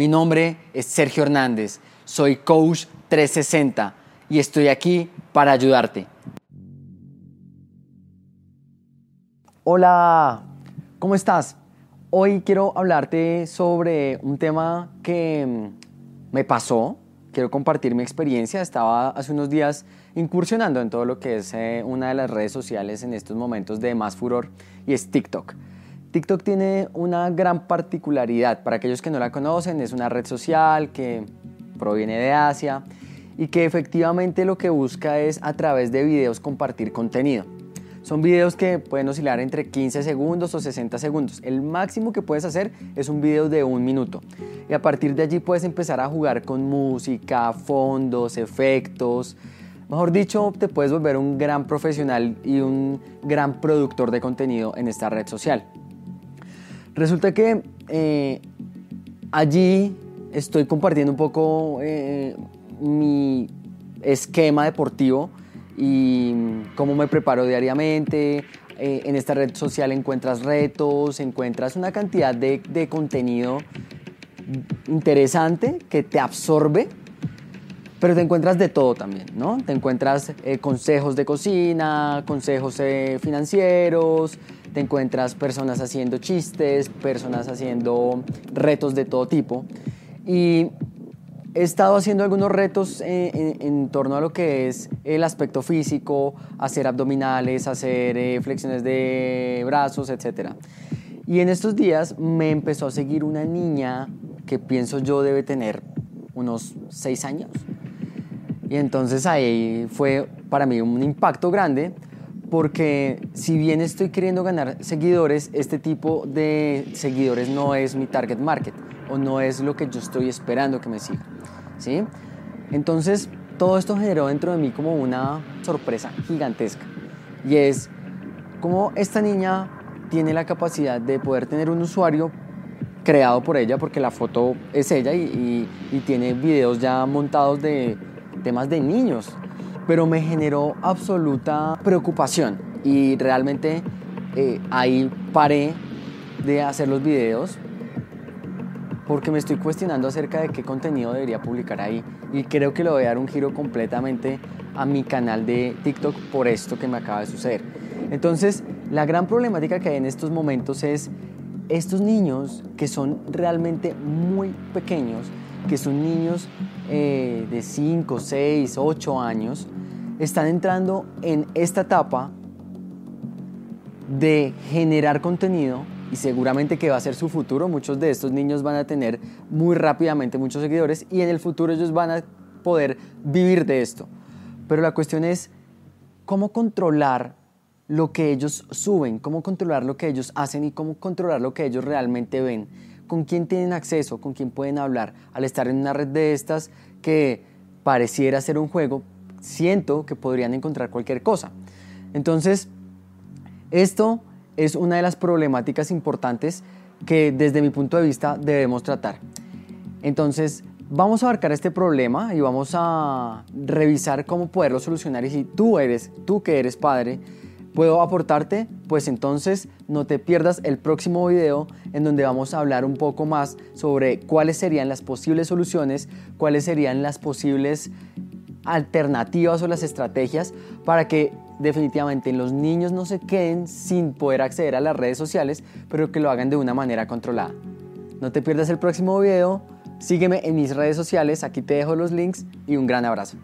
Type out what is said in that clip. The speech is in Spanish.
Mi nombre es Sergio Hernández, soy Coach 360 y estoy aquí para ayudarte. Hola, ¿cómo estás? Hoy quiero hablarte sobre un tema que mm, me pasó. Quiero compartir mi experiencia. Estaba hace unos días incursionando en todo lo que es eh, una de las redes sociales en estos momentos de más furor y es TikTok. TikTok tiene una gran particularidad. Para aquellos que no la conocen, es una red social que proviene de Asia y que efectivamente lo que busca es a través de videos compartir contenido. Son videos que pueden oscilar entre 15 segundos o 60 segundos. El máximo que puedes hacer es un video de un minuto. Y a partir de allí puedes empezar a jugar con música, fondos, efectos. Mejor dicho, te puedes volver un gran profesional y un gran productor de contenido en esta red social. Resulta que eh, allí estoy compartiendo un poco eh, mi esquema deportivo y cómo me preparo diariamente. Eh, en esta red social encuentras retos, encuentras una cantidad de, contenido interesante que te absorbe, pero te encuentras de todo también, ¿no? Te encuentras consejos de cocina, consejos financieros, te encuentras personas haciendo chistes, personas haciendo retos de todo tipo. Y He estado haciendo algunos retos en, torno a lo que es el aspecto físico, hacer abdominales, hacer eh, flexiones de brazos, etc. Y en estos días me empezó a seguir una niña que pienso yo debe tener unos 6 años. Y entonces ahí fue para mí un impacto grande porque si bien estoy queriendo ganar seguidores, este tipo de seguidores no es mi target market o no es lo que yo estoy esperando que me siga. ¿sí? Entonces, todo esto generó dentro de mí como una sorpresa gigantesca. Y es como esta niña tiene la capacidad de poder tener un usuario creado por ella, porque la foto es ella y, tiene videos ya montados de temas de niños. Pero me generó absoluta preocupación y realmente eh, ahí paré de hacer los videos porque me estoy cuestionando acerca de qué contenido debería publicar ahí y creo que le voy a dar un giro completamente a mi canal de TikTok por esto que me acaba de suceder. Entonces, la gran problemática que hay en estos momentos es estos niños que son realmente muy pequeños, que son niños eh, de 5, 6, 8 años, están entrando en esta etapa de generar contenido y seguramente que va a ser su futuro. Muchos de estos niños van a tener muy rápidamente muchos seguidores y en el futuro ellos van a poder vivir de esto. Pero la cuestión es cómo controlar lo que ellos suben, cómo controlar lo que ellos hacen y cómo controlar lo que ellos realmente ven, con quién tienen acceso, con quién pueden hablar. Al estar en una red de estas que pareciera ser un juego, siento que podrían encontrar cualquier cosa. Entonces, esto es una de las problemáticas importantes que desde mi punto de vista debemos tratar. Entonces, vamos a abarcar este problema y vamos a revisar cómo poderlo solucionar. Y si tú eres, tú que eres padre, puedo aportarte, pues entonces no te pierdas el próximo video en donde vamos a hablar un poco más sobre cuáles serían las posibles soluciones, cuáles serían las posibles alternativas o las estrategias para que definitivamente los niños no se queden sin poder acceder a las redes sociales, pero que lo hagan de una manera controlada. No te pierdas el próximo video, sígueme en mis redes sociales, aquí te dejo los links y un gran abrazo.